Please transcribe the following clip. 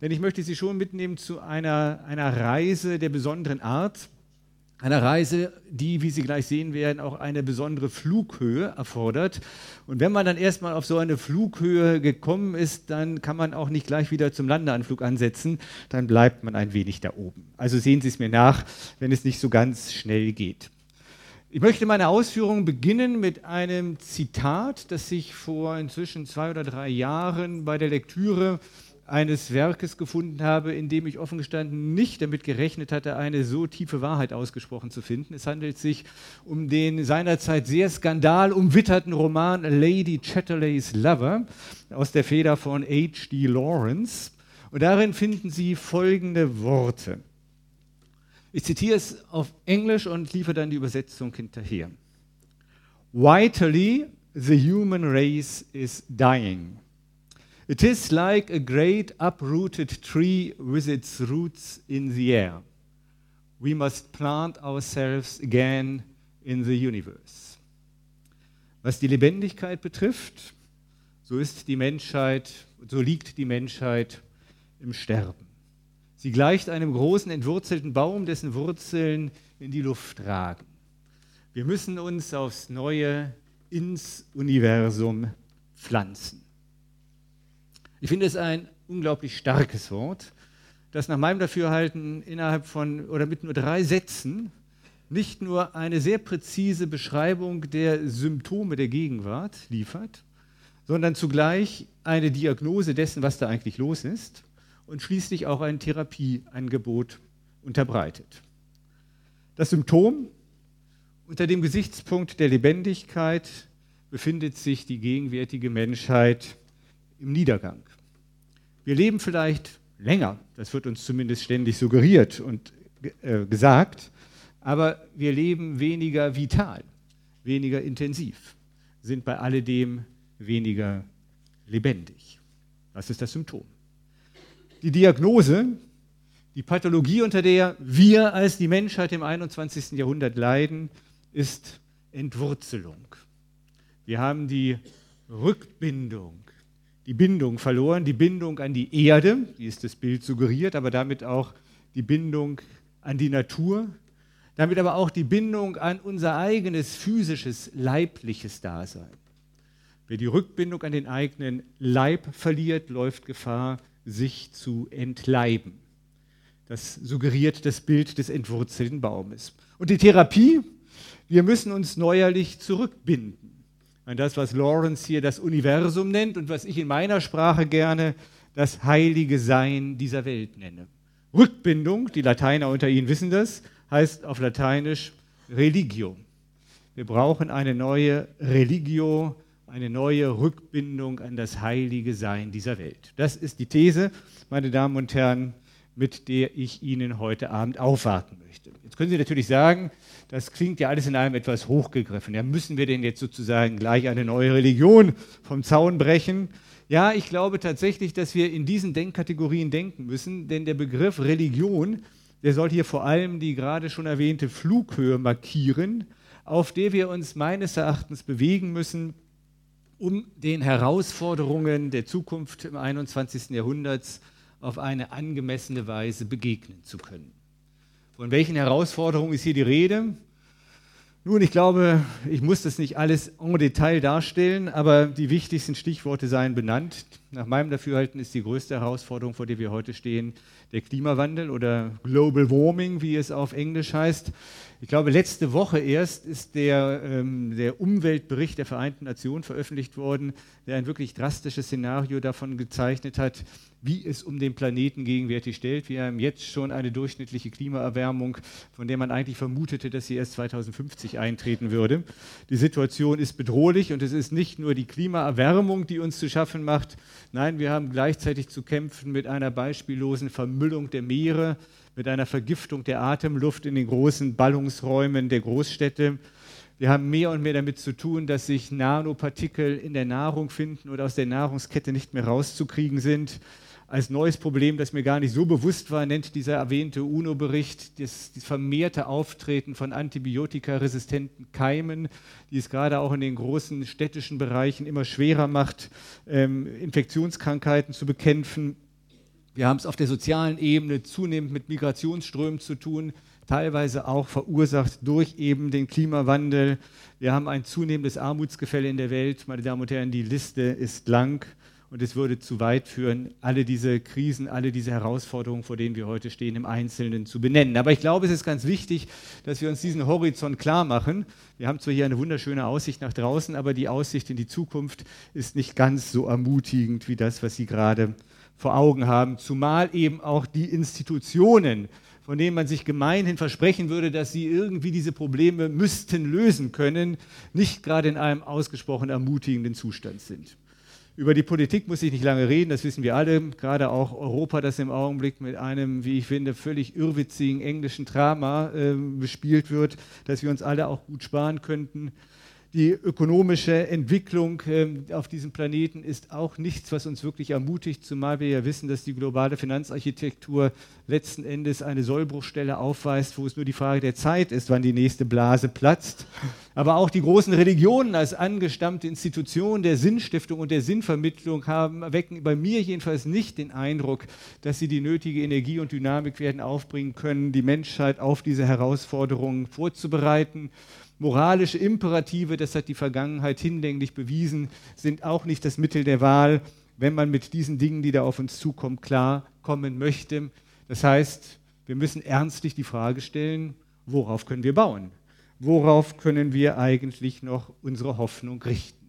Denn ich möchte Sie schon mitnehmen zu einer, einer Reise der besonderen Art. Einer Reise, die, wie Sie gleich sehen werden, auch eine besondere Flughöhe erfordert. Und wenn man dann erstmal auf so eine Flughöhe gekommen ist, dann kann man auch nicht gleich wieder zum Landeanflug ansetzen, dann bleibt man ein wenig da oben. Also sehen Sie es mir nach, wenn es nicht so ganz schnell geht. Ich möchte meine Ausführungen beginnen mit einem Zitat, das ich vor inzwischen zwei oder drei Jahren bei der Lektüre eines Werkes gefunden habe, in dem ich offen gestanden nicht damit gerechnet hatte, eine so tiefe Wahrheit ausgesprochen zu finden. Es handelt sich um den seinerzeit sehr skandalumwitterten Roman Lady Chatterley's Lover aus der Feder von H.D. Lawrence. Und darin finden Sie folgende Worte. Ich zitiere es auf Englisch und liefere dann die Übersetzung hinterher. Vitally, the human race is dying. It is like a great uprooted tree with its roots in the air. We must plant ourselves again in the universe. Was die Lebendigkeit betrifft, so ist die Menschheit, so liegt die Menschheit im Sterben. Sie gleicht einem großen entwurzelten Baum, dessen Wurzeln in die Luft ragen. Wir müssen uns aufs Neue ins Universum pflanzen. Ich finde es ein unglaublich starkes Wort, das nach meinem Dafürhalten innerhalb von oder mit nur drei Sätzen nicht nur eine sehr präzise Beschreibung der Symptome der Gegenwart liefert, sondern zugleich eine Diagnose dessen, was da eigentlich los ist und schließlich auch ein Therapieangebot unterbreitet. Das Symptom unter dem Gesichtspunkt der Lebendigkeit befindet sich die gegenwärtige Menschheit im Niedergang. Wir leben vielleicht länger, das wird uns zumindest ständig suggeriert und äh, gesagt, aber wir leben weniger vital, weniger intensiv, sind bei alledem weniger lebendig. Was ist das Symptom? Die Diagnose, die Pathologie, unter der wir als die Menschheit im 21. Jahrhundert leiden, ist Entwurzelung. Wir haben die Rückbindung die Bindung verloren, die Bindung an die Erde, wie es das Bild suggeriert, aber damit auch die Bindung an die Natur, damit aber auch die Bindung an unser eigenes physisches, leibliches Dasein. Wer die Rückbindung an den eigenen Leib verliert, läuft Gefahr, sich zu entleiben. Das suggeriert das Bild des entwurzelten Baumes. Und die Therapie, wir müssen uns neuerlich zurückbinden an das, was Lawrence hier das Universum nennt und was ich in meiner Sprache gerne das heilige Sein dieser Welt nenne. Rückbindung, die Lateiner unter Ihnen wissen das, heißt auf Lateinisch Religio. Wir brauchen eine neue Religio, eine neue Rückbindung an das heilige Sein dieser Welt. Das ist die These, meine Damen und Herren, mit der ich Ihnen heute Abend aufwarten möchte. Jetzt können Sie natürlich sagen, das klingt ja alles in einem etwas hochgegriffen. Ja, müssen wir denn jetzt sozusagen gleich eine neue Religion vom Zaun brechen? Ja, ich glaube tatsächlich, dass wir in diesen Denkkategorien denken müssen, denn der Begriff Religion, der soll hier vor allem die gerade schon erwähnte Flughöhe markieren, auf der wir uns meines Erachtens bewegen müssen, um den Herausforderungen der Zukunft im 21. Jahrhunderts auf eine angemessene Weise begegnen zu können. Von welchen Herausforderungen ist hier die Rede? Nun, ich glaube, ich muss das nicht alles en Detail darstellen, aber die wichtigsten Stichworte seien benannt. Nach meinem Dafürhalten ist die größte Herausforderung, vor der wir heute stehen, der Klimawandel oder Global Warming, wie es auf Englisch heißt. Ich glaube, letzte Woche erst ist der, ähm, der Umweltbericht der Vereinten Nationen veröffentlicht worden, der ein wirklich drastisches Szenario davon gezeichnet hat, wie es um den Planeten gegenwärtig stellt. Wir haben jetzt schon eine durchschnittliche Klimaerwärmung, von der man eigentlich vermutete, dass sie erst 2050 eintreten würde. Die Situation ist bedrohlich und es ist nicht nur die Klimaerwärmung, die uns zu schaffen macht. Nein, wir haben gleichzeitig zu kämpfen mit einer beispiellosen Vermüllung der Meere, mit einer Vergiftung der Atemluft in den großen Ballungsräumen der Großstädte. Wir haben mehr und mehr damit zu tun, dass sich Nanopartikel in der Nahrung finden oder aus der Nahrungskette nicht mehr rauszukriegen sind als neues Problem, das mir gar nicht so bewusst war, nennt dieser erwähnte UNO-Bericht das, das, vermehrte Auftreten von antibiotikaresistenten Keimen, die es gerade auch in den großen städtischen Bereichen immer schwerer macht, ähm, Infektionskrankheiten zu bekämpfen. Wir haben es auf der sozialen Ebene zunehmend mit Migrationsströmen zu tun, teilweise auch verursacht durch eben den Klimawandel. Wir haben ein zunehmendes Armutsgefälle in der Welt. Meine Damen und Herren, die Liste ist lang und es würde zu weit führen, alle diese Krisen, alle diese Herausforderungen, vor denen wir heute stehen, im Einzelnen zu benennen. Aber ich glaube, es ist ganz wichtig, dass wir uns diesen Horizont klar machen. Wir haben zwar hier eine wunderschöne Aussicht nach draußen, aber die Aussicht in die Zukunft ist nicht ganz so ermutigend wie das, was Sie gerade vor Augen haben, zumal eben auch die Institutionen, von denen man sich gemeinhin versprechen würde, dass sie irgendwie diese Probleme müssten lösen können, nicht gerade in einem ausgesprochen ermutigenden Zustand sind. Über die Politik muss ich nicht lange reden, das wissen wir alle, gerade auch Europa, das im Augenblick mit einem, wie ich finde, völlig irrwitzigen englischen Drama äh, bespielt wird, das wir uns alle auch gut sparen könnten. Die ökonomische Entwicklung ähm, auf diesem Planeten ist auch nichts, was uns wirklich ermutigt, zumal wir ja wissen, dass die globale Finanzarchitektur letzten Endes eine Sollbruchstelle aufweist, wo es nur die Frage der Zeit ist, wann die nächste Blase platzt. Aber auch die großen Religionen als angestammte Institutionen der Sinnstiftung und der Sinnvermittlung haben, wecken bei mir jedenfalls nicht den Eindruck, dass sie die nötige Energie und Dynamik werden aufbringen können, die Menschheit auf diese Herausforderungen vorzubereiten. Moralische Imperative, das hat die Vergangenheit hinlänglich bewiesen, sind auch nicht das Mittel der Wahl, wenn man mit diesen Dingen, die da auf uns zukommen, klarkommen möchte. Das heißt, wir müssen ernstlich die Frage stellen, worauf können wir bauen? Worauf können wir eigentlich noch unsere Hoffnung richten?